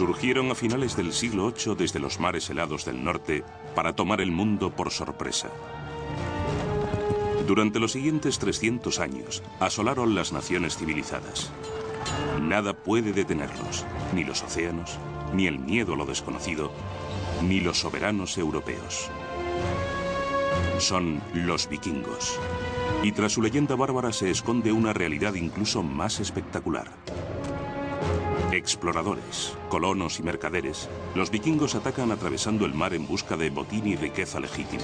Surgieron a finales del siglo VIII desde los mares helados del norte para tomar el mundo por sorpresa. Durante los siguientes 300 años asolaron las naciones civilizadas. Nada puede detenerlos, ni los océanos, ni el miedo a lo desconocido, ni los soberanos europeos. Son los vikingos. Y tras su leyenda bárbara se esconde una realidad incluso más espectacular. Exploradores, colonos y mercaderes, los vikingos atacan atravesando el mar en busca de botín y riqueza legítima.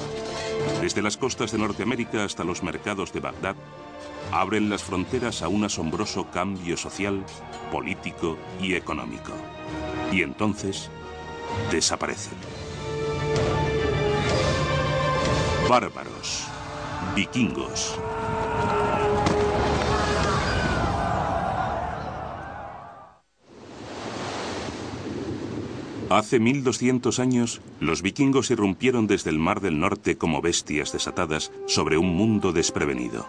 Desde las costas de Norteamérica hasta los mercados de Bagdad, abren las fronteras a un asombroso cambio social, político y económico. Y entonces desaparecen. Bárbaros, vikingos. Hace 1200 años, los vikingos irrumpieron desde el Mar del Norte como bestias desatadas sobre un mundo desprevenido.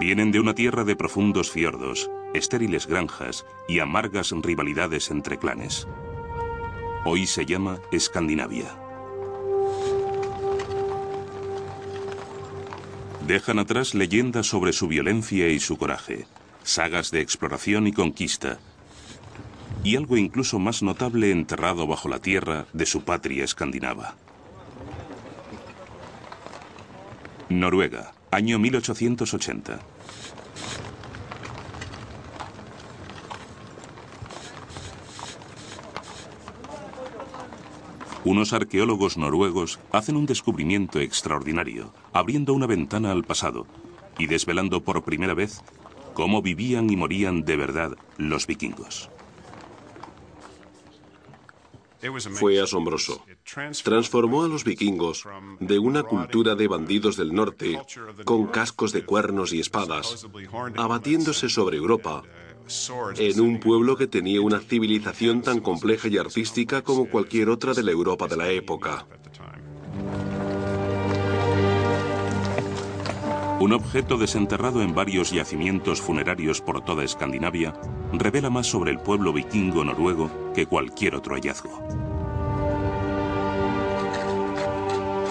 Vienen de una tierra de profundos fiordos, estériles granjas y amargas rivalidades entre clanes. Hoy se llama Escandinavia. Dejan atrás leyendas sobre su violencia y su coraje, sagas de exploración y conquista, y algo incluso más notable enterrado bajo la tierra de su patria escandinava. Noruega, año 1880. Unos arqueólogos noruegos hacen un descubrimiento extraordinario, abriendo una ventana al pasado y desvelando por primera vez cómo vivían y morían de verdad los vikingos. Fue asombroso. Transformó a los vikingos de una cultura de bandidos del norte con cascos de cuernos y espadas, abatiéndose sobre Europa, en un pueblo que tenía una civilización tan compleja y artística como cualquier otra de la Europa de la época. Un objeto desenterrado en varios yacimientos funerarios por toda Escandinavia revela más sobre el pueblo vikingo noruego que cualquier otro hallazgo.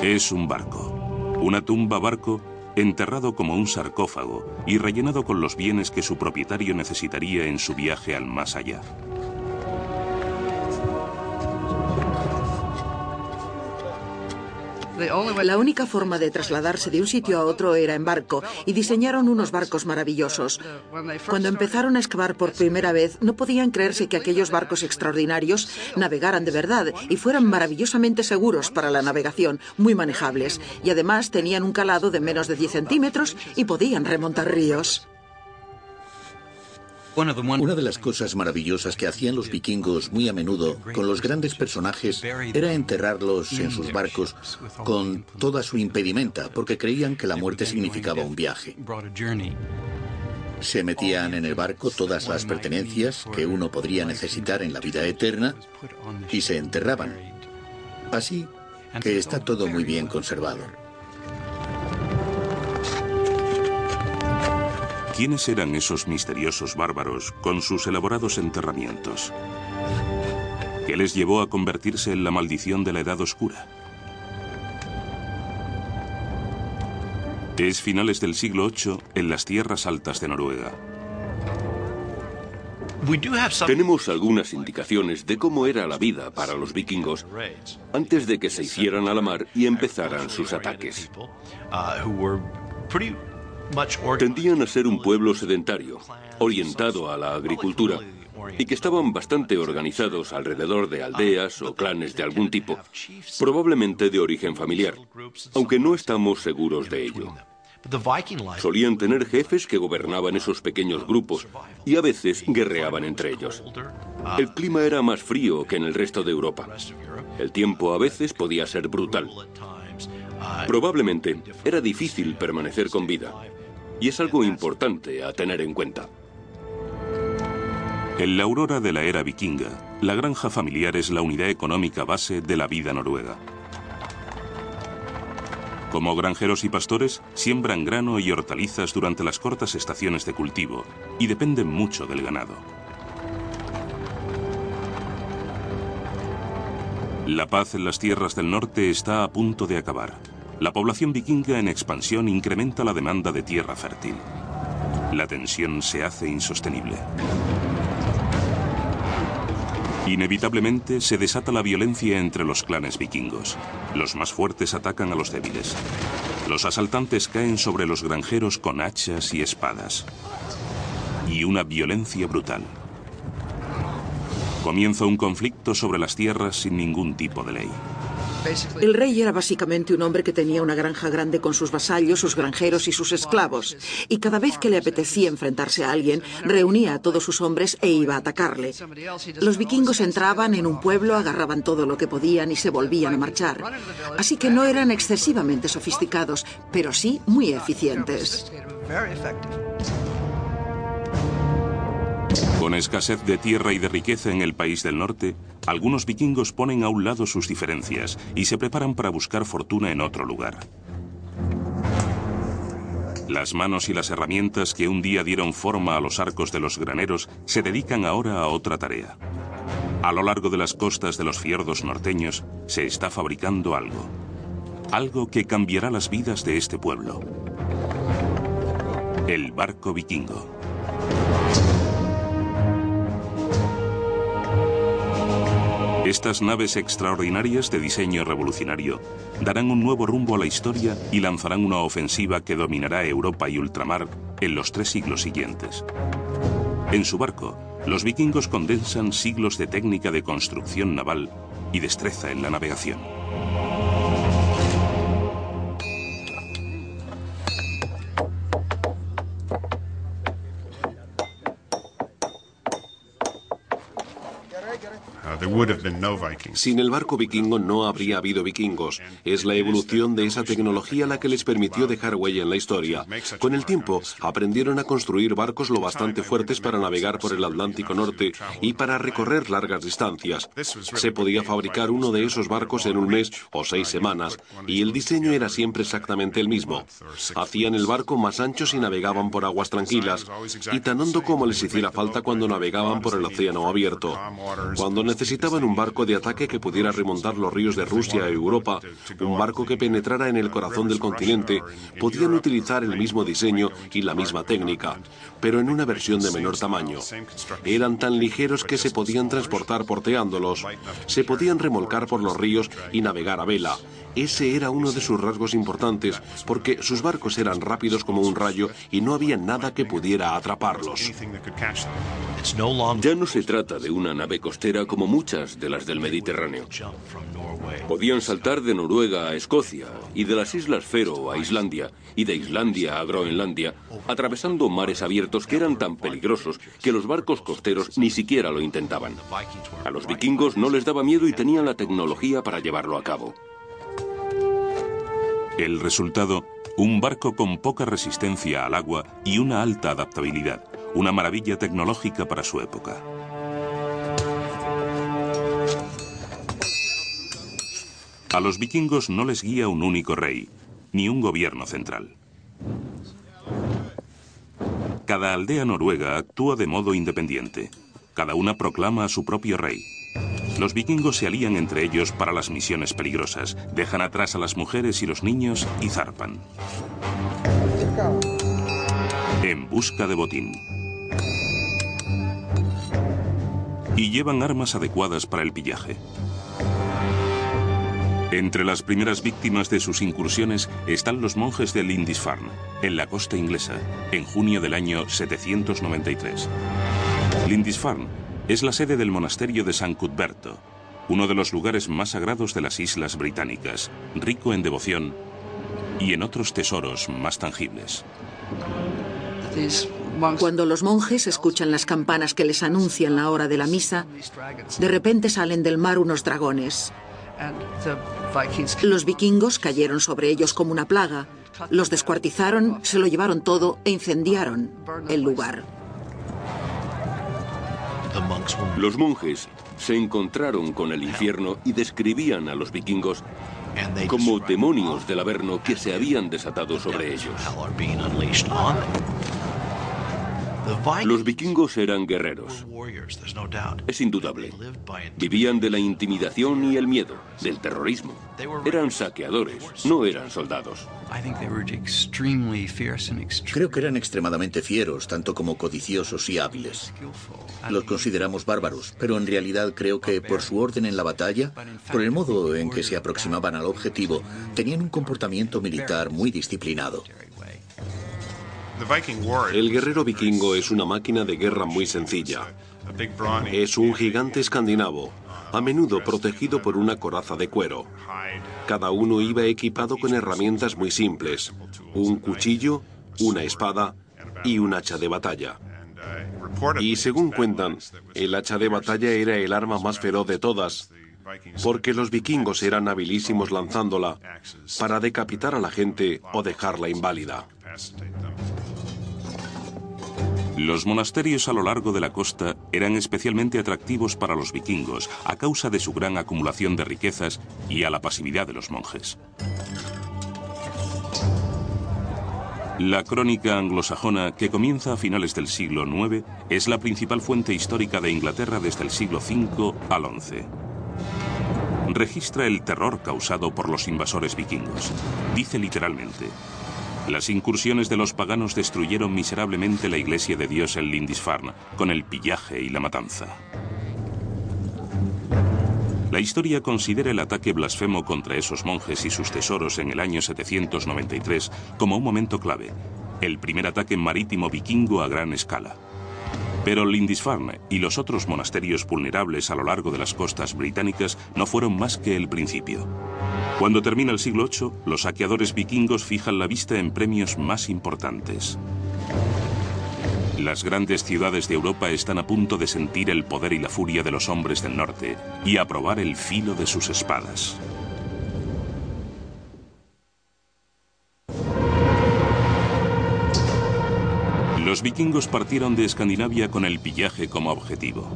Es un barco, una tumba barco enterrado como un sarcófago y rellenado con los bienes que su propietario necesitaría en su viaje al más allá. La única forma de trasladarse de un sitio a otro era en barco y diseñaron unos barcos maravillosos. Cuando empezaron a excavar por primera vez, no podían creerse que aquellos barcos extraordinarios navegaran de verdad y fueran maravillosamente seguros para la navegación, muy manejables. Y además tenían un calado de menos de 10 centímetros y podían remontar ríos. Una de las cosas maravillosas que hacían los vikingos muy a menudo con los grandes personajes era enterrarlos en sus barcos con toda su impedimenta, porque creían que la muerte significaba un viaje. Se metían en el barco todas las pertenencias que uno podría necesitar en la vida eterna y se enterraban. Así que está todo muy bien conservado. ¿Quiénes eran esos misteriosos bárbaros con sus elaborados enterramientos? ¿Qué les llevó a convertirse en la maldición de la Edad Oscura? Es finales del siglo VIII en las tierras altas de Noruega. Tenemos algunas indicaciones de cómo era la vida para los vikingos antes de que se hicieran a la mar y empezaran sus ataques. Tendían a ser un pueblo sedentario, orientado a la agricultura, y que estaban bastante organizados alrededor de aldeas o clanes de algún tipo, probablemente de origen familiar, aunque no estamos seguros de ello. Solían tener jefes que gobernaban esos pequeños grupos y a veces guerreaban entre ellos. El clima era más frío que en el resto de Europa. El tiempo a veces podía ser brutal. Probablemente era difícil permanecer con vida y es algo importante a tener en cuenta. En la aurora de la era vikinga, la granja familiar es la unidad económica base de la vida noruega. Como granjeros y pastores, siembran grano y hortalizas durante las cortas estaciones de cultivo y dependen mucho del ganado. La paz en las tierras del norte está a punto de acabar. La población vikinga en expansión incrementa la demanda de tierra fértil. La tensión se hace insostenible. Inevitablemente se desata la violencia entre los clanes vikingos. Los más fuertes atacan a los débiles. Los asaltantes caen sobre los granjeros con hachas y espadas. Y una violencia brutal. Comienza un conflicto sobre las tierras sin ningún tipo de ley. El rey era básicamente un hombre que tenía una granja grande con sus vasallos, sus granjeros y sus esclavos. Y cada vez que le apetecía enfrentarse a alguien, reunía a todos sus hombres e iba a atacarle. Los vikingos entraban en un pueblo, agarraban todo lo que podían y se volvían a marchar. Así que no eran excesivamente sofisticados, pero sí muy eficientes. Con escasez de tierra y de riqueza en el país del norte, algunos vikingos ponen a un lado sus diferencias y se preparan para buscar fortuna en otro lugar. Las manos y las herramientas que un día dieron forma a los arcos de los graneros se dedican ahora a otra tarea. A lo largo de las costas de los fiordos norteños se está fabricando algo. Algo que cambiará las vidas de este pueblo. El barco vikingo. Estas naves extraordinarias de diseño revolucionario darán un nuevo rumbo a la historia y lanzarán una ofensiva que dominará Europa y ultramar en los tres siglos siguientes. En su barco, los vikingos condensan siglos de técnica de construcción naval y destreza en la navegación. Sin el barco vikingo no habría habido vikingos. Es la evolución de esa tecnología la que les permitió dejar huella en la historia. Con el tiempo, aprendieron a construir barcos lo bastante fuertes para navegar por el Atlántico Norte y para recorrer largas distancias. Se podía fabricar uno de esos barcos en un mes o seis semanas, y el diseño era siempre exactamente el mismo. Hacían el barco más ancho si navegaban por aguas tranquilas, y tan hondo como les hiciera falta cuando navegaban por el océano abierto. Cuando necesitaban un barco de ataque que pudiera remontar los ríos de Rusia a Europa, un barco que penetrara en el corazón del continente, podían utilizar el mismo diseño y la misma técnica, pero en una versión de menor tamaño. Eran tan ligeros que se podían transportar porteándolos, se podían remolcar por los ríos y navegar a vela, ese era uno de sus rasgos importantes, porque sus barcos eran rápidos como un rayo y no había nada que pudiera atraparlos. Ya no se trata de una nave costera como muchas de las del Mediterráneo. Podían saltar de Noruega a Escocia y de las Islas Fero a Islandia y de Islandia a Groenlandia, atravesando mares abiertos que eran tan peligrosos que los barcos costeros ni siquiera lo intentaban. A los vikingos no les daba miedo y tenían la tecnología para llevarlo a cabo. El resultado, un barco con poca resistencia al agua y una alta adaptabilidad, una maravilla tecnológica para su época. A los vikingos no les guía un único rey, ni un gobierno central. Cada aldea noruega actúa de modo independiente. Cada una proclama a su propio rey. Los vikingos se alían entre ellos para las misiones peligrosas, dejan atrás a las mujeres y los niños y zarpan. En busca de botín. Y llevan armas adecuadas para el pillaje. Entre las primeras víctimas de sus incursiones están los monjes de Lindisfarne, en la costa inglesa, en junio del año 793. Lindisfarne es la sede del monasterio de San Cuthberto, uno de los lugares más sagrados de las islas británicas, rico en devoción y en otros tesoros más tangibles. Cuando los monjes escuchan las campanas que les anuncian la hora de la misa, de repente salen del mar unos dragones. Los vikingos cayeron sobre ellos como una plaga, los descuartizaron, se lo llevaron todo e incendiaron el lugar. Los monjes se encontraron con el infierno y describían a los vikingos como demonios del Averno que se habían desatado sobre ellos. Los vikingos eran guerreros. Es indudable. Vivían de la intimidación y el miedo, del terrorismo. Eran saqueadores, no eran soldados. Creo que eran extremadamente fieros, tanto como codiciosos y hábiles. Los consideramos bárbaros, pero en realidad creo que por su orden en la batalla, por el modo en que se aproximaban al objetivo, tenían un comportamiento militar muy disciplinado. El guerrero vikingo es una máquina de guerra muy sencilla. Es un gigante escandinavo, a menudo protegido por una coraza de cuero. Cada uno iba equipado con herramientas muy simples, un cuchillo, una espada y un hacha de batalla. Y según cuentan, el hacha de batalla era el arma más feroz de todas, porque los vikingos eran habilísimos lanzándola para decapitar a la gente o dejarla inválida. Los monasterios a lo largo de la costa eran especialmente atractivos para los vikingos a causa de su gran acumulación de riquezas y a la pasividad de los monjes. La crónica anglosajona, que comienza a finales del siglo IX, es la principal fuente histórica de Inglaterra desde el siglo V al XI. Registra el terror causado por los invasores vikingos. Dice literalmente, las incursiones de los paganos destruyeron miserablemente la iglesia de Dios en Lindisfarne, con el pillaje y la matanza. La historia considera el ataque blasfemo contra esos monjes y sus tesoros en el año 793 como un momento clave, el primer ataque marítimo vikingo a gran escala. Pero Lindisfarne y los otros monasterios vulnerables a lo largo de las costas británicas no fueron más que el principio. Cuando termina el siglo VIII, los saqueadores vikingos fijan la vista en premios más importantes. Las grandes ciudades de Europa están a punto de sentir el poder y la furia de los hombres del norte y a probar el filo de sus espadas. Los vikingos partieron de Escandinavia con el pillaje como objetivo.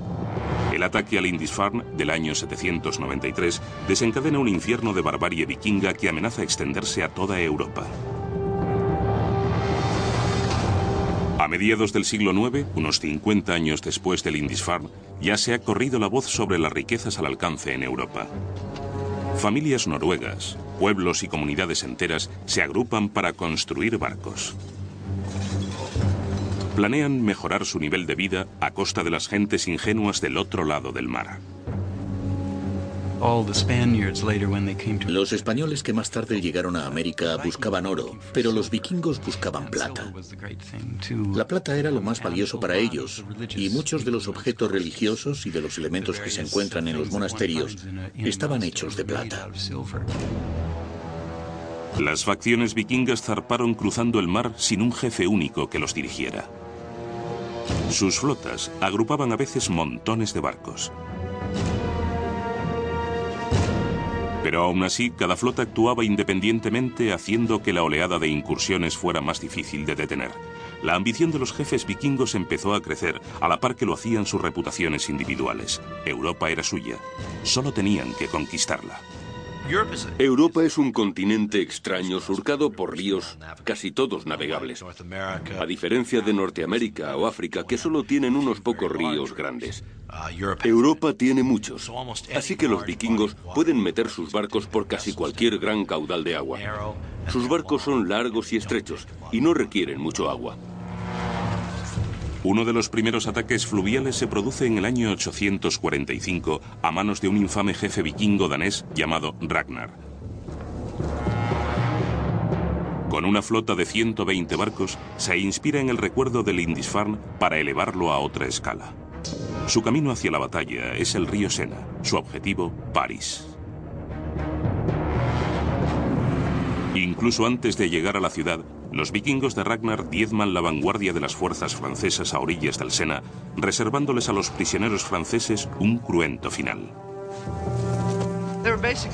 El ataque al Lindisfarne del año 793 desencadena un infierno de barbarie vikinga que amenaza extenderse a toda Europa. A mediados del siglo IX, unos 50 años después del Lindisfarne, ya se ha corrido la voz sobre las riquezas al alcance en Europa. Familias noruegas, pueblos y comunidades enteras se agrupan para construir barcos planean mejorar su nivel de vida a costa de las gentes ingenuas del otro lado del mar. Los españoles que más tarde llegaron a América buscaban oro, pero los vikingos buscaban plata. La plata era lo más valioso para ellos, y muchos de los objetos religiosos y de los elementos que se encuentran en los monasterios estaban hechos de plata. Las facciones vikingas zarparon cruzando el mar sin un jefe único que los dirigiera. Sus flotas agrupaban a veces montones de barcos. Pero aún así, cada flota actuaba independientemente haciendo que la oleada de incursiones fuera más difícil de detener. La ambición de los jefes vikingos empezó a crecer, a la par que lo hacían sus reputaciones individuales. Europa era suya. Solo tenían que conquistarla. Europa es un continente extraño surcado por ríos casi todos navegables, a diferencia de Norteamérica o África que solo tienen unos pocos ríos grandes. Europa tiene muchos, así que los vikingos pueden meter sus barcos por casi cualquier gran caudal de agua. Sus barcos son largos y estrechos y no requieren mucho agua. Uno de los primeros ataques fluviales se produce en el año 845 a manos de un infame jefe vikingo danés llamado Ragnar. Con una flota de 120 barcos, se inspira en el recuerdo del Lindisfarne para elevarlo a otra escala. Su camino hacia la batalla es el río Sena, su objetivo, París. Incluso antes de llegar a la ciudad, los vikingos de Ragnar diezman la vanguardia de las fuerzas francesas a orillas del Sena, reservándoles a los prisioneros franceses un cruento final.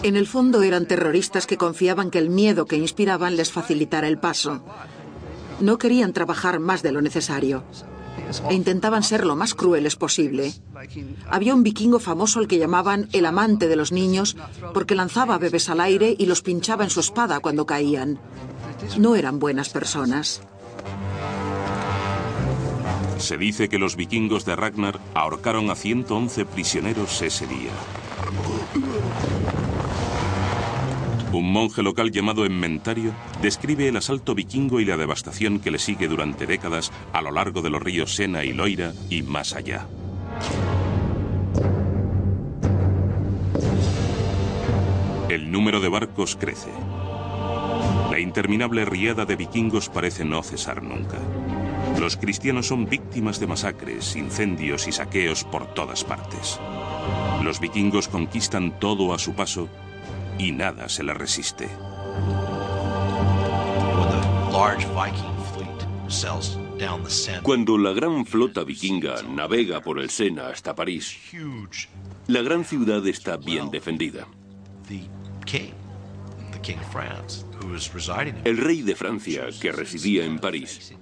En el fondo eran terroristas que confiaban que el miedo que inspiraban les facilitara el paso. No querían trabajar más de lo necesario e intentaban ser lo más crueles posible. Había un vikingo famoso al que llamaban el amante de los niños porque lanzaba bebés al aire y los pinchaba en su espada cuando caían. No eran buenas personas. Se dice que los vikingos de Ragnar ahorcaron a 111 prisioneros ese día. Un monje local llamado Enmentario describe el asalto vikingo y la devastación que le sigue durante décadas a lo largo de los ríos Sena y Loira y más allá. El número de barcos crece. La interminable riada de vikingos parece no cesar nunca. Los cristianos son víctimas de masacres, incendios y saqueos por todas partes. Los vikingos conquistan todo a su paso y nada se le resiste. Cuando la gran flota vikinga navega por el Sena hasta París, la gran ciudad está bien defendida. El rey de Francia, que residía en París,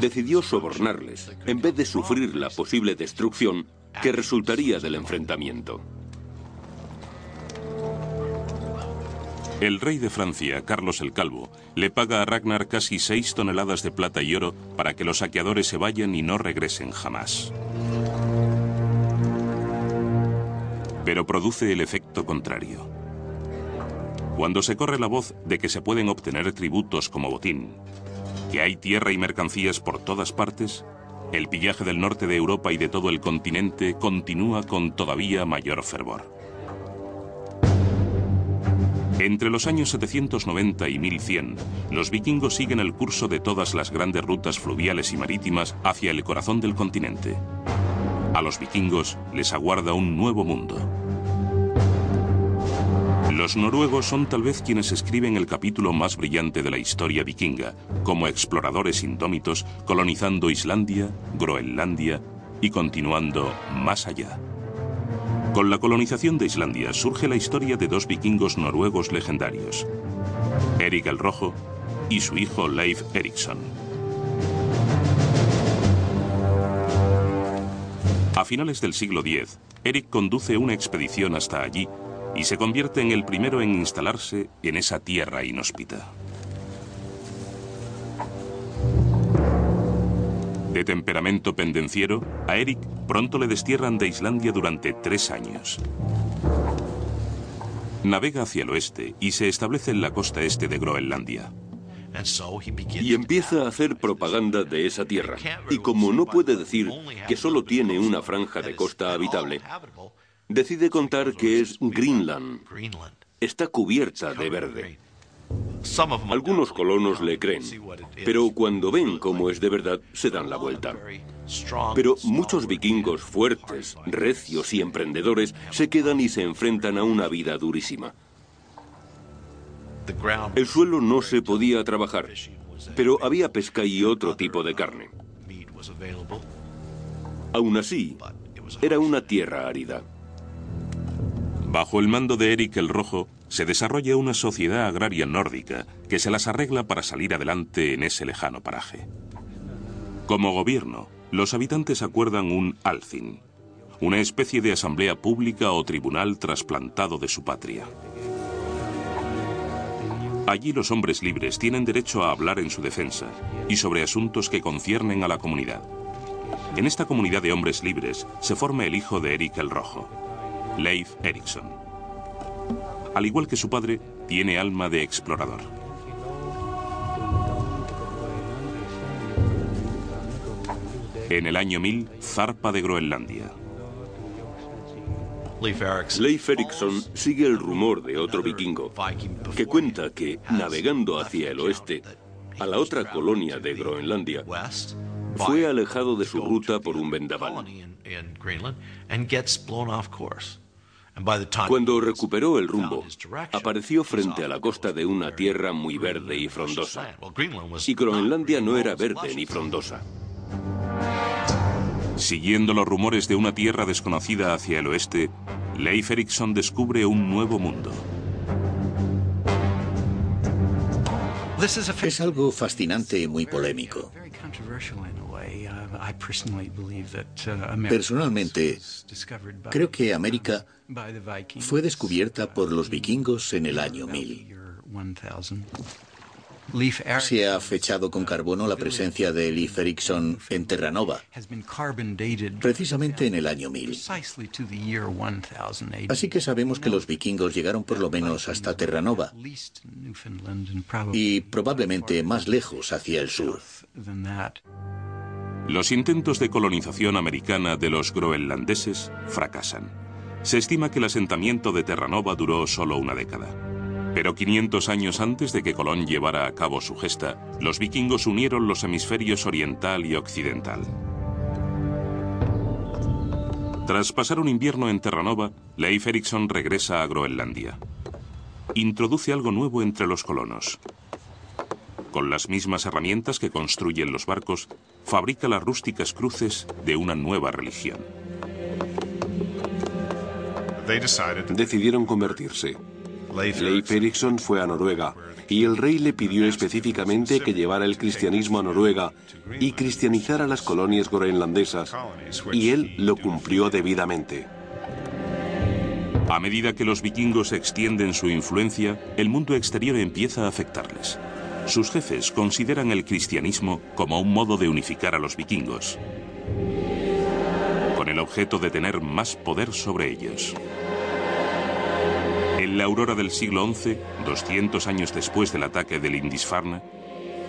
decidió sobornarles en vez de sufrir la posible destrucción que resultaría del enfrentamiento. El rey de Francia, Carlos el Calvo, le paga a Ragnar casi seis toneladas de plata y oro para que los saqueadores se vayan y no regresen jamás. Pero produce el efecto contrario. Cuando se corre la voz de que se pueden obtener tributos como botín, que hay tierra y mercancías por todas partes, el pillaje del norte de Europa y de todo el continente continúa con todavía mayor fervor. Entre los años 790 y 1100, los vikingos siguen el curso de todas las grandes rutas fluviales y marítimas hacia el corazón del continente. A los vikingos les aguarda un nuevo mundo. Los noruegos son tal vez quienes escriben el capítulo más brillante de la historia vikinga, como exploradores indómitos colonizando Islandia, Groenlandia y continuando más allá. Con la colonización de Islandia surge la historia de dos vikingos noruegos legendarios, Erik el Rojo y su hijo Leif Erikson. A finales del siglo X, Erik conduce una expedición hasta allí y se convierte en el primero en instalarse en esa tierra inhóspita. De temperamento pendenciero, a Eric pronto le destierran de Islandia durante tres años. Navega hacia el oeste y se establece en la costa este de Groenlandia. Y empieza a hacer propaganda de esa tierra. Y como no puede decir que solo tiene una franja de costa habitable, decide contar que es Greenland. Está cubierta de verde. Algunos colonos le creen, pero cuando ven cómo es de verdad, se dan la vuelta. Pero muchos vikingos fuertes, recios y emprendedores se quedan y se enfrentan a una vida durísima. El suelo no se podía trabajar, pero había pesca y otro tipo de carne. Aún así, era una tierra árida. Bajo el mando de Eric el Rojo, se desarrolla una sociedad agraria nórdica que se las arregla para salir adelante en ese lejano paraje. Como gobierno, los habitantes acuerdan un Althing, una especie de asamblea pública o tribunal trasplantado de su patria. Allí los hombres libres tienen derecho a hablar en su defensa y sobre asuntos que conciernen a la comunidad. En esta comunidad de hombres libres se forma el hijo de Eric el Rojo, Leif Erikson al igual que su padre, tiene alma de explorador. En el año 1000, zarpa de Groenlandia. Leif Erikson sigue el rumor de otro vikingo que cuenta que, navegando hacia el oeste, a la otra colonia de Groenlandia, fue alejado de su ruta por un vendaval Cuando recuperó el rumbo, apareció frente a la costa de una tierra muy verde y frondosa. Y Groenlandia no era verde ni frondosa. Siguiendo los rumores de una tierra desconocida hacia el oeste, Leif Erikson descubre un nuevo mundo. Es algo fascinante y muy polémico. Personalmente, creo que América fue descubierta por los vikingos en el año 1000. Se ha fechado con carbono la presencia de Leif Erikson en Terranova, precisamente en el año 1000. Así que sabemos que los vikingos llegaron por lo menos hasta Terranova y probablemente más lejos hacia el sur. Los intentos de colonización americana de los groenlandeses fracasan. Se estima que el asentamiento de Terranova duró solo una década. Pero 500 años antes de que Colón llevara a cabo su gesta, los vikingos unieron los hemisferios oriental y occidental. Tras pasar un invierno en Terranova, Leif Erikson regresa a Groenlandia. Introduce algo nuevo entre los colonos. Con las mismas herramientas que construyen los barcos, fabrica las rústicas cruces de una nueva religión. Decidieron convertirse. Leif Erikson fue a Noruega y el rey le pidió específicamente que llevara el cristianismo a Noruega y cristianizara las colonias groenlandesas, y él lo cumplió debidamente. A medida que los vikingos extienden su influencia, el mundo exterior empieza a afectarles. Sus jefes consideran el cristianismo como un modo de unificar a los vikingos, con el objeto de tener más poder sobre ellos. En la aurora del siglo XI, 200 años después del ataque del Lindisfarne,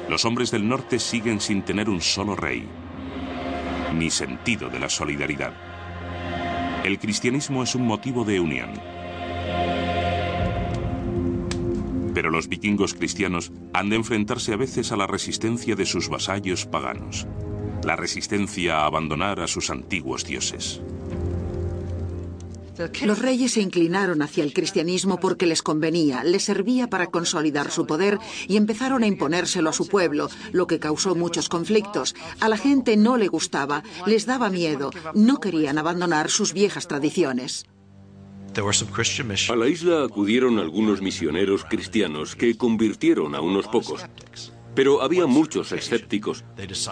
los hombres del norte siguen sin tener un solo rey, ni sentido de la solidaridad. El cristianismo es un motivo de unión. Pero los vikingos cristianos han de enfrentarse a veces a la resistencia de sus vasallos paganos, la resistencia a abandonar a sus antiguos dioses. Los reyes se inclinaron hacia el cristianismo porque les convenía, les servía para consolidar su poder y empezaron a imponérselo a su pueblo, lo que causó muchos conflictos. A la gente no le gustaba, les daba miedo, no querían abandonar sus viejas tradiciones. A la isla acudieron algunos misioneros cristianos que convirtieron a unos pocos. Pero había muchos escépticos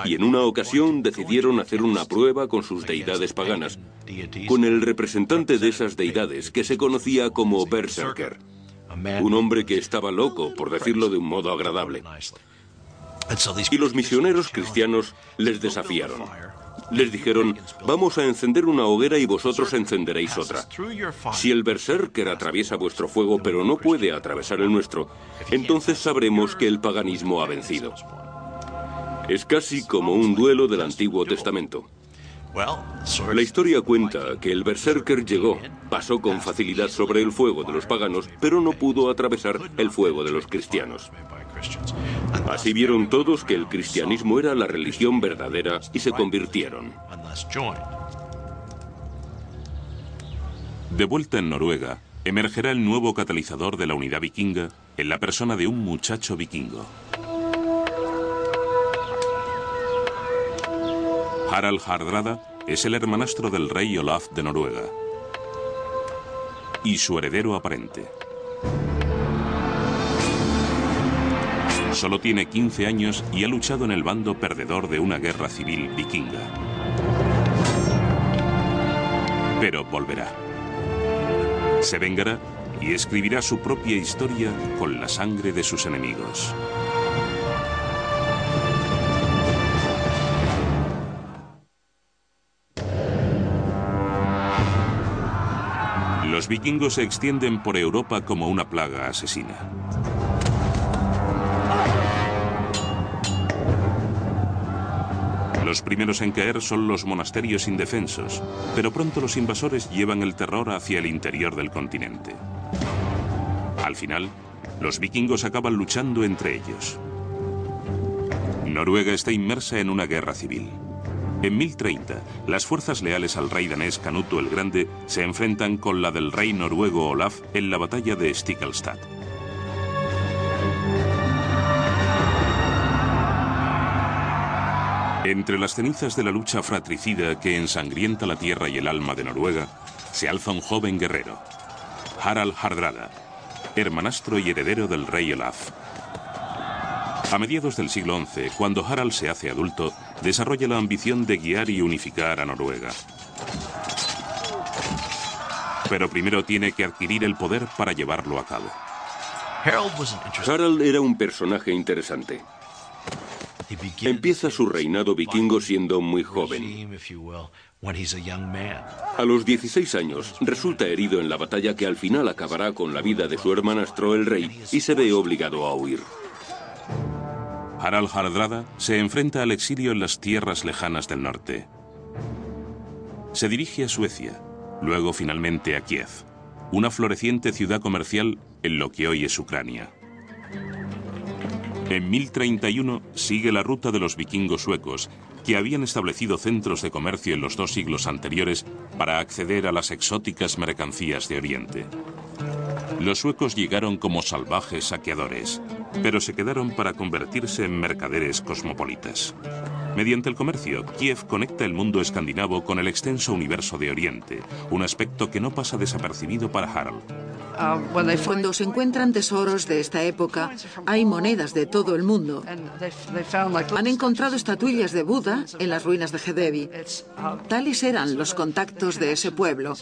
y en una ocasión decidieron hacer una prueba con sus deidades paganas, con el representante de esas deidades que se conocía como Berserker, un hombre que estaba loco, por decirlo de un modo agradable. Y los misioneros cristianos les desafiaron. Les dijeron, vamos a encender una hoguera y vosotros encenderéis otra. Si el berserker atraviesa vuestro fuego pero no puede atravesar el nuestro, entonces sabremos que el paganismo ha vencido. Es casi como un duelo del Antiguo Testamento. La historia cuenta que el berserker llegó, pasó con facilidad sobre el fuego de los paganos, pero no pudo atravesar el fuego de los cristianos. Así vieron todos que el cristianismo era la religión verdadera y se convirtieron. De vuelta en Noruega, emergerá el nuevo catalizador de la unidad vikinga en la persona de un muchacho vikingo. Harald Hardrada es el hermanastro del rey Olaf de Noruega y su heredero aparente. Solo tiene 15 años y ha luchado en el bando perdedor de una guerra civil vikinga. Pero volverá. Se vengará y escribirá su propia historia con la sangre de sus enemigos. Los vikingos se extienden por Europa como una plaga asesina. Los primeros en caer son los monasterios indefensos, pero pronto los invasores llevan el terror hacia el interior del continente. Al final, los vikingos acaban luchando entre ellos. Noruega está inmersa en una guerra civil. En 1030, las fuerzas leales al rey danés Canuto el Grande se enfrentan con la del rey noruego Olaf en la batalla de Stiklestad. Entre las cenizas de la lucha fratricida que ensangrienta la tierra y el alma de Noruega, se alza un joven guerrero, Harald Hardrada, hermanastro y heredero del rey Olaf. A mediados del siglo XI, cuando Harald se hace adulto, desarrolla la ambición de guiar y unificar a Noruega. Pero primero tiene que adquirir el poder para llevarlo a cabo. Harald era un personaje interesante. Empieza su reinado vikingo siendo muy joven. A los 16 años, resulta herido en la batalla que al final acabará con la vida de su hermanastro el rey y se ve obligado a huir. Harald Hardrada se enfrenta al exilio en las tierras lejanas del norte. Se dirige a Suecia, luego finalmente a Kiev, una floreciente ciudad comercial en lo que hoy es Ucrania. En 1031 sigue la ruta de los vikingos suecos, que habían establecido centros de comercio en los dos siglos anteriores para acceder a las exóticas mercancías de Oriente. Los suecos llegaron como salvajes saqueadores, pero se quedaron para convertirse en mercaderes cosmopolitas. Mediante el comercio, Kiev conecta el mundo escandinavo con el extenso universo de Oriente, un aspecto que no pasa desapercibido para Harald. Cuando se encuentran tesoros de esta época, hay monedas de todo el mundo. Han encontrado estatuillas de Buda en las ruinas de Gedevi. Tales eran los contactos de ese pueblo.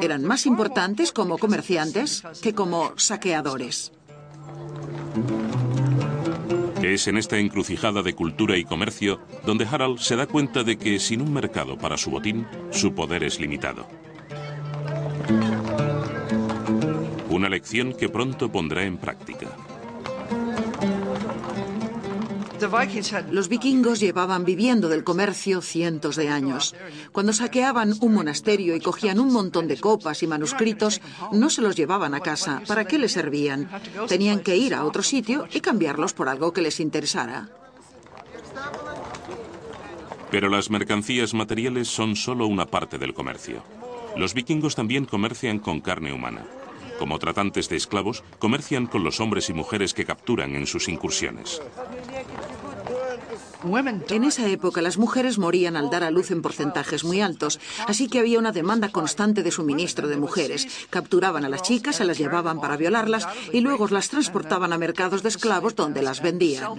Eran más importantes como comerciantes que como saqueadores. Es en esta encrucijada de cultura y comercio donde Harald se da cuenta de que sin un mercado para su botín, su poder es limitado. Una lección que pronto pondrá en práctica. Los vikingos llevaban viviendo del comercio cientos de años. Cuando saqueaban un monasterio y cogían un montón de copas y manuscritos, no se los llevaban a casa. ¿Para qué les servían? Tenían que ir a otro sitio y cambiarlos por algo que les interesara. Pero las mercancías materiales son solo una parte del comercio. Los vikingos también comercian con carne humana. Como tratantes de esclavos, comercian con los hombres y mujeres que capturan en sus incursiones. En esa época las mujeres morían al dar a luz en porcentajes muy altos, así que había una demanda constante de suministro de mujeres. Capturaban a las chicas, se las llevaban para violarlas y luego las transportaban a mercados de esclavos donde las vendían.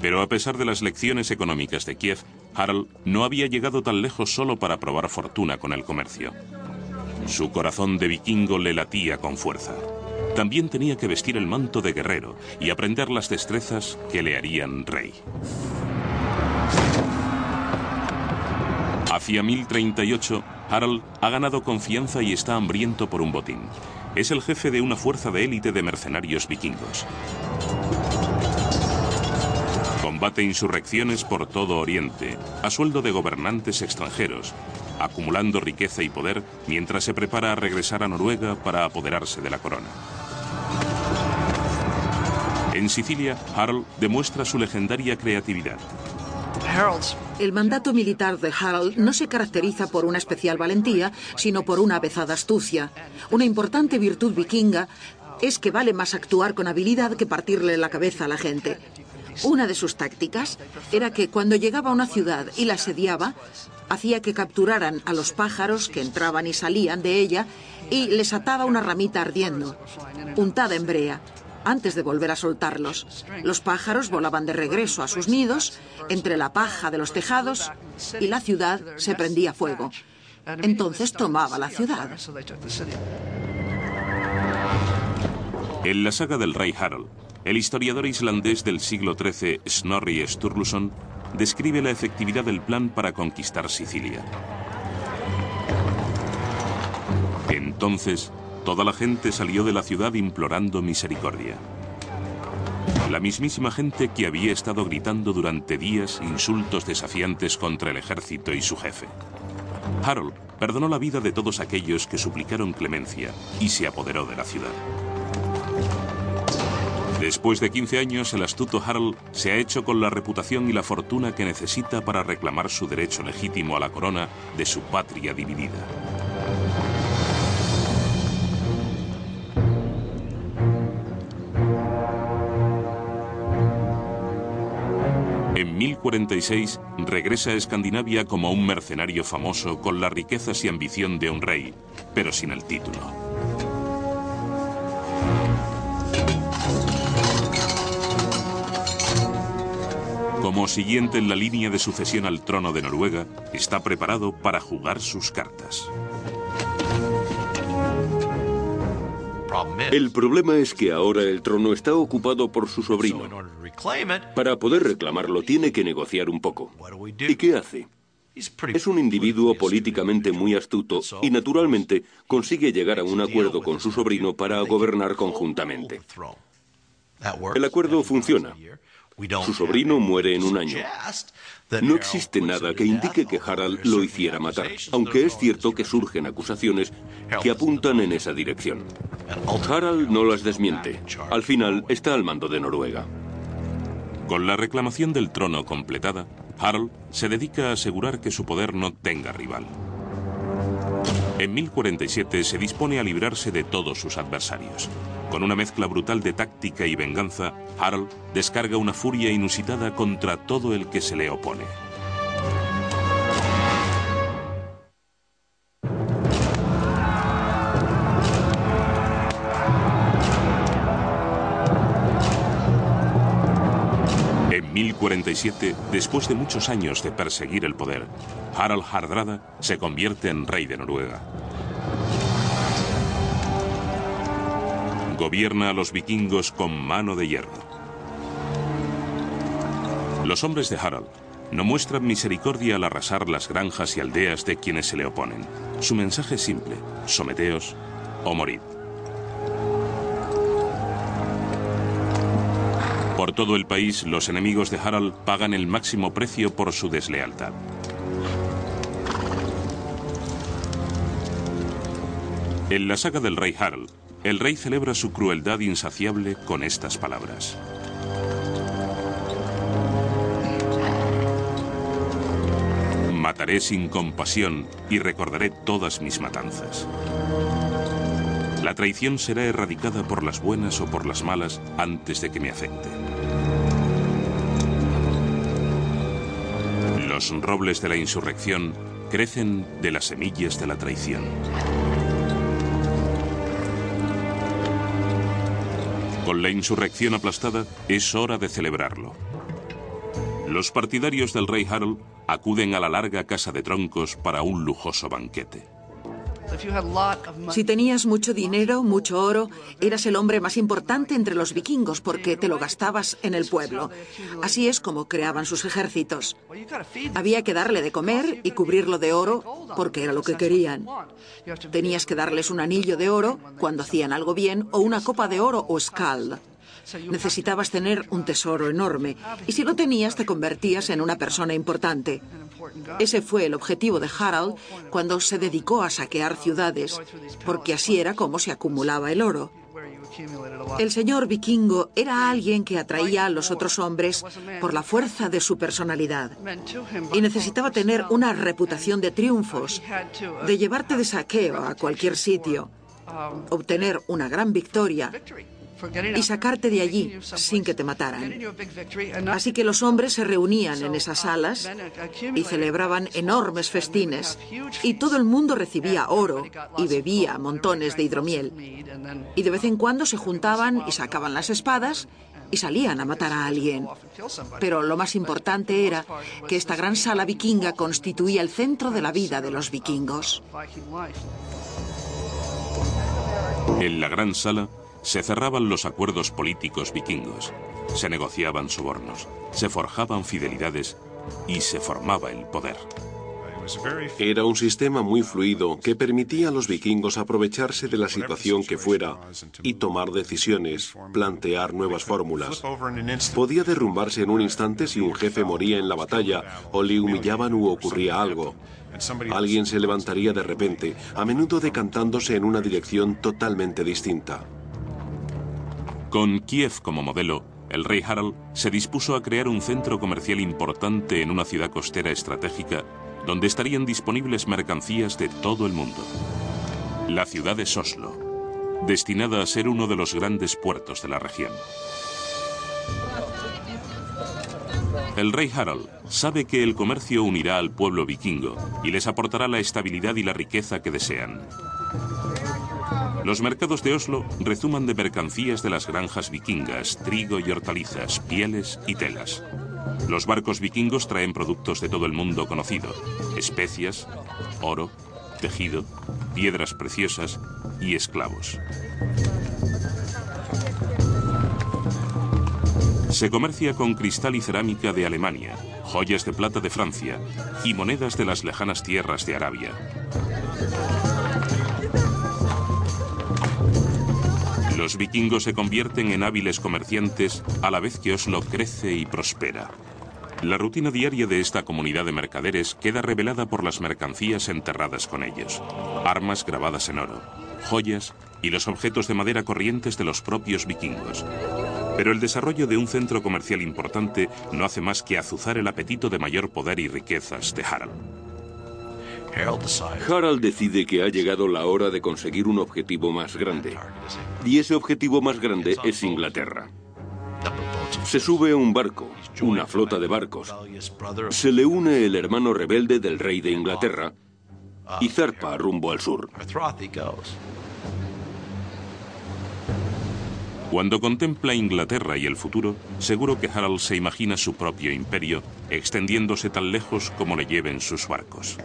Pero a pesar de las lecciones económicas de Kiev, Harald no había llegado tan lejos solo para probar fortuna con el comercio. Su corazón de vikingo le latía con fuerza. También tenía que vestir el manto de guerrero y aprender las destrezas que le harían rey. Hacia 1038, Harald ha ganado confianza y está hambriento por un botín. Es el jefe de una fuerza de élite de mercenarios vikingos. Combate insurrecciones por todo Oriente, a sueldo de gobernantes extranjeros, acumulando riqueza y poder mientras se prepara a regresar a Noruega para apoderarse de la corona. En Sicilia, Harald demuestra su legendaria creatividad. El mandato militar de Harald no se caracteriza por una especial valentía, sino por una avezada astucia. Una importante virtud vikinga es que vale más actuar con habilidad que partirle la cabeza a la gente. Una de sus tácticas era que cuando llegaba a una ciudad y la asediaba, hacía que capturaran a los pájaros que entraban y salían de ella y les ataba una ramita ardiendo, untada en brea, antes de volver a soltarlos. Los pájaros volaban de regreso a sus nidos, entre la paja de los tejados, y la ciudad se prendía fuego. Entonces tomaba la ciudad. En la saga del rey Harald, el historiador islandés del siglo XIII, Snorri Sturluson, describe la efectividad del plan para conquistar Sicilia. Entonces, toda la gente salió de la ciudad implorando misericordia. La mismísima gente que había estado gritando durante días insultos desafiantes contra el ejército y su jefe. Harold perdonó la vida de todos aquellos que suplicaron clemencia y se apoderó de la ciudad. Después de 15 años, el astuto Harald se ha hecho con la reputación y la fortuna que necesita para reclamar su derecho legítimo a la corona de su patria dividida. En 1046 regresa a Escandinavia como un mercenario famoso con las riquezas y ambición de un rey, pero sin el título. Como siguiente en la línea de sucesión al trono de Noruega, está preparado para jugar sus cartas. El problema es que ahora el trono está ocupado por su sobrino. Para poder reclamarlo tiene que negociar un poco. ¿Y qué hace? Es un individuo políticamente muy astuto y naturalmente consigue llegar a un acuerdo con su sobrino para gobernar conjuntamente. El acuerdo funciona. Su sobrino muere en un año. No existe nada que indique que Harald lo hiciera matar, aunque es cierto que surgen acusaciones que apuntan en esa dirección. Harald no las desmiente. Al final está al mando de Noruega. Con la reclamación del trono completada, Harald se dedica a asegurar que su poder no tenga rival. En 1047 se dispone a librarse de todos sus adversarios. Con una mezcla brutal de táctica y venganza, Harald descarga una furia inusitada contra todo el que se le opone. En 1047, después de muchos años de perseguir el poder, Harald Hardrada se convierte en rey de Noruega. Gobierna a los vikingos con mano de hierro. Los hombres de Harald no muestran misericordia al arrasar las granjas y aldeas de quienes se le oponen. Su mensaje es simple, someteos o morid. Por todo el país, los enemigos de Harald pagan el máximo precio por su deslealtad. En la saga del rey Harald, el rey celebra su crueldad insaciable con estas palabras. Mataré sin compasión y recordaré todas mis matanzas. La traición será erradicada por las buenas o por las malas antes de que me afecte. Los robles de la insurrección crecen de las semillas de la traición. Con la insurrección aplastada, es hora de celebrarlo. Los partidarios del rey Harold acuden a la larga casa de troncos para un lujoso banquete. Si tenías mucho dinero, mucho oro, eras el hombre más importante entre los vikingos porque te lo gastabas en el pueblo. Así es como creaban sus ejércitos. Había que darle de comer y cubrirlo de oro porque era lo que querían. Tenías que darles un anillo de oro cuando hacían algo bien o una copa de oro o scald. Necesitabas tener un tesoro enorme y si lo tenías te convertías en una persona importante. Ese fue el objetivo de Harald cuando se dedicó a saquear ciudades, porque así era como se acumulaba el oro. El señor vikingo era alguien que atraía a los otros hombres por la fuerza de su personalidad y necesitaba tener una reputación de triunfos, de llevarte de saqueo a cualquier sitio, obtener una gran victoria y sacarte de allí sin que te mataran. Así que los hombres se reunían en esas salas y celebraban enormes festines. y todo el mundo recibía oro y bebía montones de hidromiel. Y de vez en cuando se juntaban y sacaban las espadas y salían a matar a alguien. Pero lo más importante era que esta gran sala vikinga constituía el centro de la vida de los vikingos. En la gran sala se cerraban los acuerdos políticos vikingos, se negociaban sobornos, se forjaban fidelidades y se formaba el poder. Era un sistema muy fluido que permitía a los vikingos aprovecharse de la situación que fuera y tomar decisiones, plantear nuevas fórmulas. Podía derrumbarse en un instante si un jefe moría en la batalla o le humillaban u ocurría algo. Alguien se levantaría de repente, a menudo decantándose en una dirección totalmente distinta. Con Kiev como modelo, el rey Harald se dispuso a crear un centro comercial importante en una ciudad costera estratégica donde estarían disponibles mercancías de todo el mundo. La ciudad de Oslo, destinada a ser uno de los grandes puertos de la región. El rey Harald sabe que el comercio unirá al pueblo vikingo y les aportará la estabilidad y la riqueza que desean. Los mercados de Oslo rezuman de mercancías de las granjas vikingas, trigo y hortalizas, pieles y telas. Los barcos vikingos traen productos de todo el mundo conocido, especias, oro, tejido, piedras preciosas y esclavos. Se comercia con cristal y cerámica de Alemania, joyas de plata de Francia y monedas de las lejanas tierras de Arabia. Los vikingos se convierten en hábiles comerciantes a la vez que Oslo crece y prospera. La rutina diaria de esta comunidad de mercaderes queda revelada por las mercancías enterradas con ellos, armas grabadas en oro, joyas y los objetos de madera corrientes de los propios vikingos. Pero el desarrollo de un centro comercial importante no hace más que azuzar el apetito de mayor poder y riquezas de Harald. Harald decide que ha llegado la hora de conseguir un objetivo más grande. Y ese objetivo más grande es Inglaterra. Se sube a un barco, una flota de barcos. Se le une el hermano rebelde del rey de Inglaterra y zarpa rumbo al sur. Cuando contempla Inglaterra y el futuro, seguro que Harald se imagina su propio imperio extendiéndose tan lejos como le lleven sus barcos.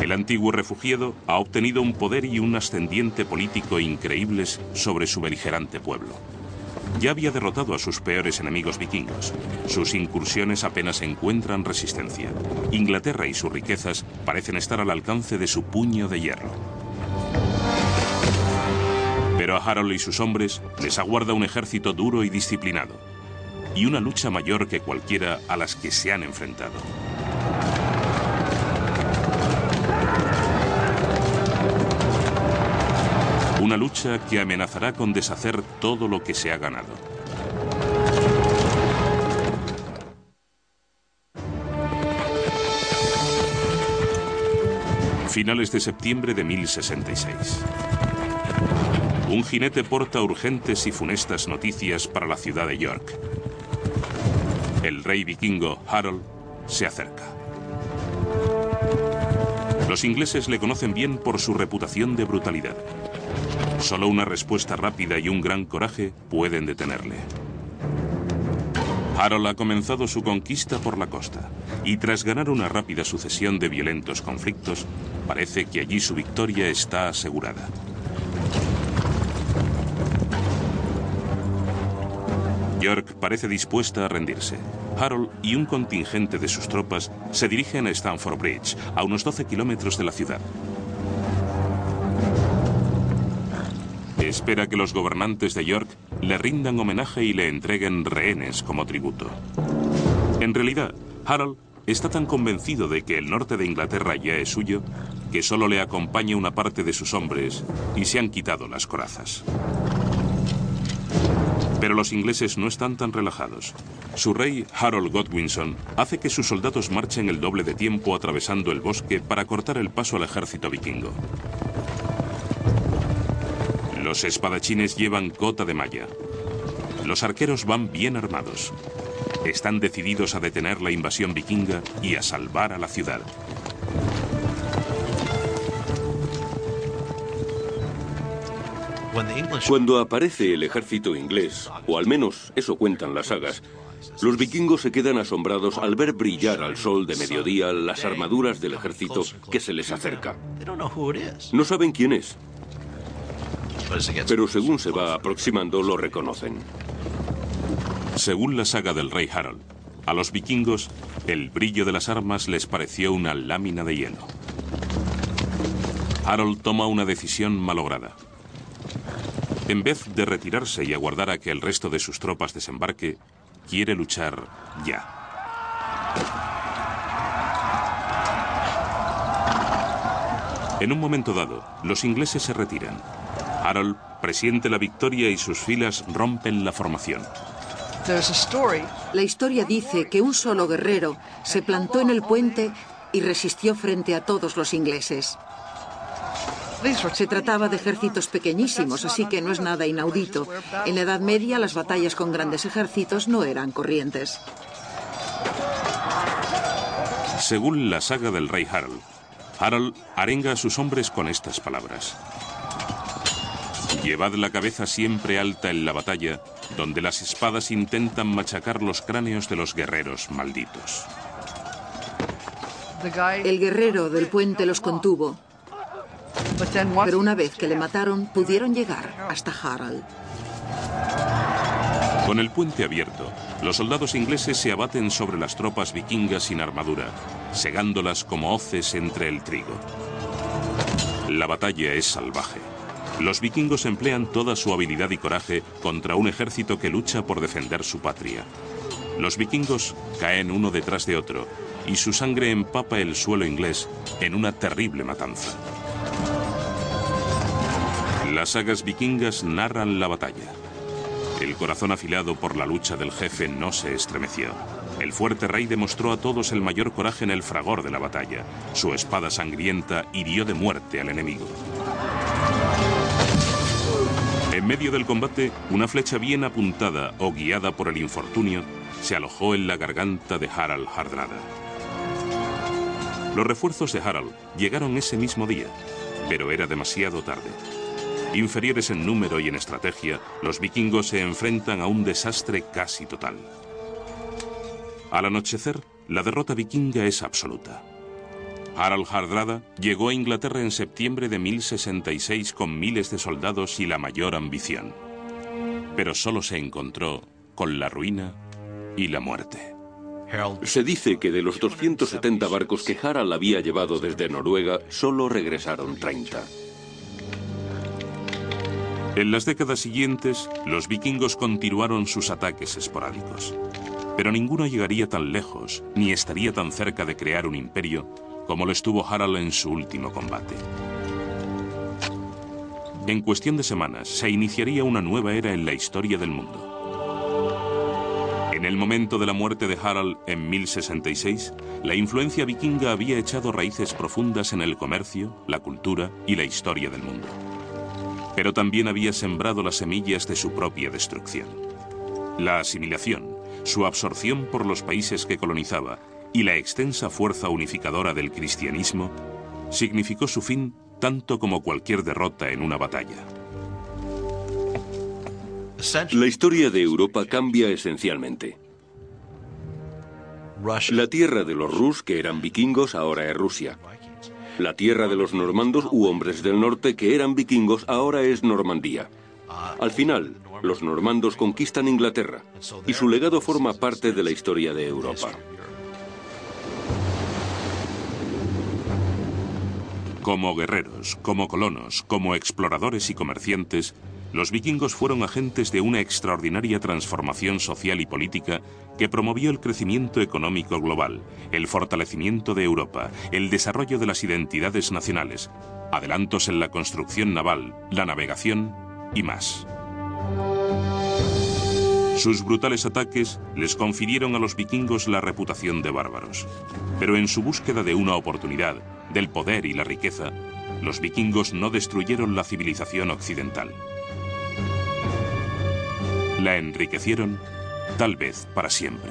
El antiguo refugiado ha obtenido un poder y un ascendiente político increíbles sobre su beligerante pueblo ya había derrotado a sus peores enemigos vikingos. Sus incursiones apenas encuentran resistencia. Inglaterra y sus riquezas parecen estar al alcance de su puño de hierro. Pero a Harold y sus hombres les aguarda un ejército duro y disciplinado, y una lucha mayor que cualquiera a las que se han enfrentado. Una lucha que amenazará con deshacer todo lo que se ha ganado. Finales de septiembre de 1066. Un jinete porta urgentes y funestas noticias para la ciudad de York. El rey vikingo Harold se acerca. Los ingleses le conocen bien por su reputación de brutalidad. Solo una respuesta rápida y un gran coraje pueden detenerle. Harold ha comenzado su conquista por la costa y tras ganar una rápida sucesión de violentos conflictos, parece que allí su victoria está asegurada. York parece dispuesta a rendirse. Harold y un contingente de sus tropas se dirigen a Stamford Bridge, a unos 12 kilómetros de la ciudad. Espera que los gobernantes de York le rindan homenaje y le entreguen rehenes como tributo. En realidad, Harold está tan convencido de que el norte de Inglaterra ya es suyo que solo le acompaña una parte de sus hombres y se han quitado las corazas. Pero los ingleses no están tan relajados. Su rey, Harold Godwinson, hace que sus soldados marchen el doble de tiempo atravesando el bosque para cortar el paso al ejército vikingo. Los espadachines llevan cota de malla. Los arqueros van bien armados. Están decididos a detener la invasión vikinga y a salvar a la ciudad. Cuando aparece el ejército inglés, o al menos eso cuentan las sagas, los vikingos se quedan asombrados al ver brillar al sol de mediodía las armaduras del ejército que se les acerca. No saben quién es, pero según se va aproximando, lo reconocen. Según la saga del rey Harold, a los vikingos el brillo de las armas les pareció una lámina de hielo. Harold toma una decisión malograda. En vez de retirarse y aguardar a que el resto de sus tropas desembarque, quiere luchar ya. En un momento dado, los ingleses se retiran Harold presiente la victoria y sus filas rompen la formación. La historia dice que un solo guerrero se plantó en el puente y resistió frente a todos los ingleses. Se trataba de ejércitos pequeñísimos, así que no es nada inaudito. En la Edad Media las batallas con grandes ejércitos no eran corrientes. Según la saga del rey Harold, Harold arenga a sus hombres con estas palabras. Llevad la cabeza siempre alta en la batalla, donde las espadas intentan machacar los cráneos de los guerreros malditos. El guerrero del puente los contuvo, pero una vez que le mataron, pudieron llegar hasta Harald. Con el puente abierto, los soldados ingleses se abaten sobre las tropas vikingas sin armadura, segándolas como hoces entre el trigo. La batalla es salvaje. Los vikingos emplean toda su habilidad y coraje contra un ejército que lucha por defender su patria. Los vikingos caen uno detrás de otro y su sangre empapa el suelo inglés en una terrible matanza. Las sagas vikingas narran la batalla. El corazón afilado por la lucha del jefe no se estremeció. El fuerte rey demostró a todos el mayor coraje en el fragor de la batalla. Su espada sangrienta hirió de muerte al enemigo. Medio del combate, una flecha bien apuntada o guiada por el infortunio se alojó en la garganta de Harald Hardrada. Los refuerzos de Harald llegaron ese mismo día, pero era demasiado tarde. Inferiores en número y en estrategia, los vikingos se enfrentan a un desastre casi total. Al anochecer, la derrota vikinga es absoluta. Harald Hardrada llegó a Inglaterra en septiembre de 1066 con miles de soldados y la mayor ambición. Pero solo se encontró con la ruina y la muerte. Se dice que de los 270 barcos que Harald había llevado desde Noruega, solo regresaron 30. En las décadas siguientes, los vikingos continuaron sus ataques esporádicos. Pero ninguno llegaría tan lejos, ni estaría tan cerca de crear un imperio como lo estuvo Harald en su último combate. En cuestión de semanas se iniciaría una nueva era en la historia del mundo. En el momento de la muerte de Harald en 1066, la influencia vikinga había echado raíces profundas en el comercio, la cultura y la historia del mundo. Pero también había sembrado las semillas de su propia destrucción. La asimilación, su absorción por los países que colonizaba y la extensa fuerza unificadora del cristianismo significó su fin tanto como cualquier derrota en una batalla. La historia de Europa cambia esencialmente. La tierra de los Rus, que eran vikingos, ahora es Rusia. La tierra de los normandos u hombres del norte, que eran vikingos, ahora es Normandía. Al final, los normandos conquistan Inglaterra y su legado forma parte de la historia de Europa. Como guerreros, como colonos, como exploradores y comerciantes, los vikingos fueron agentes de una extraordinaria transformación social y política que promovió el crecimiento económico global, el fortalecimiento de Europa, el desarrollo de las identidades nacionales, adelantos en la construcción naval, la navegación y más. Sus brutales ataques les confirieron a los vikingos la reputación de bárbaros. Pero en su búsqueda de una oportunidad, del poder y la riqueza, los vikingos no destruyeron la civilización occidental. La enriquecieron, tal vez para siempre.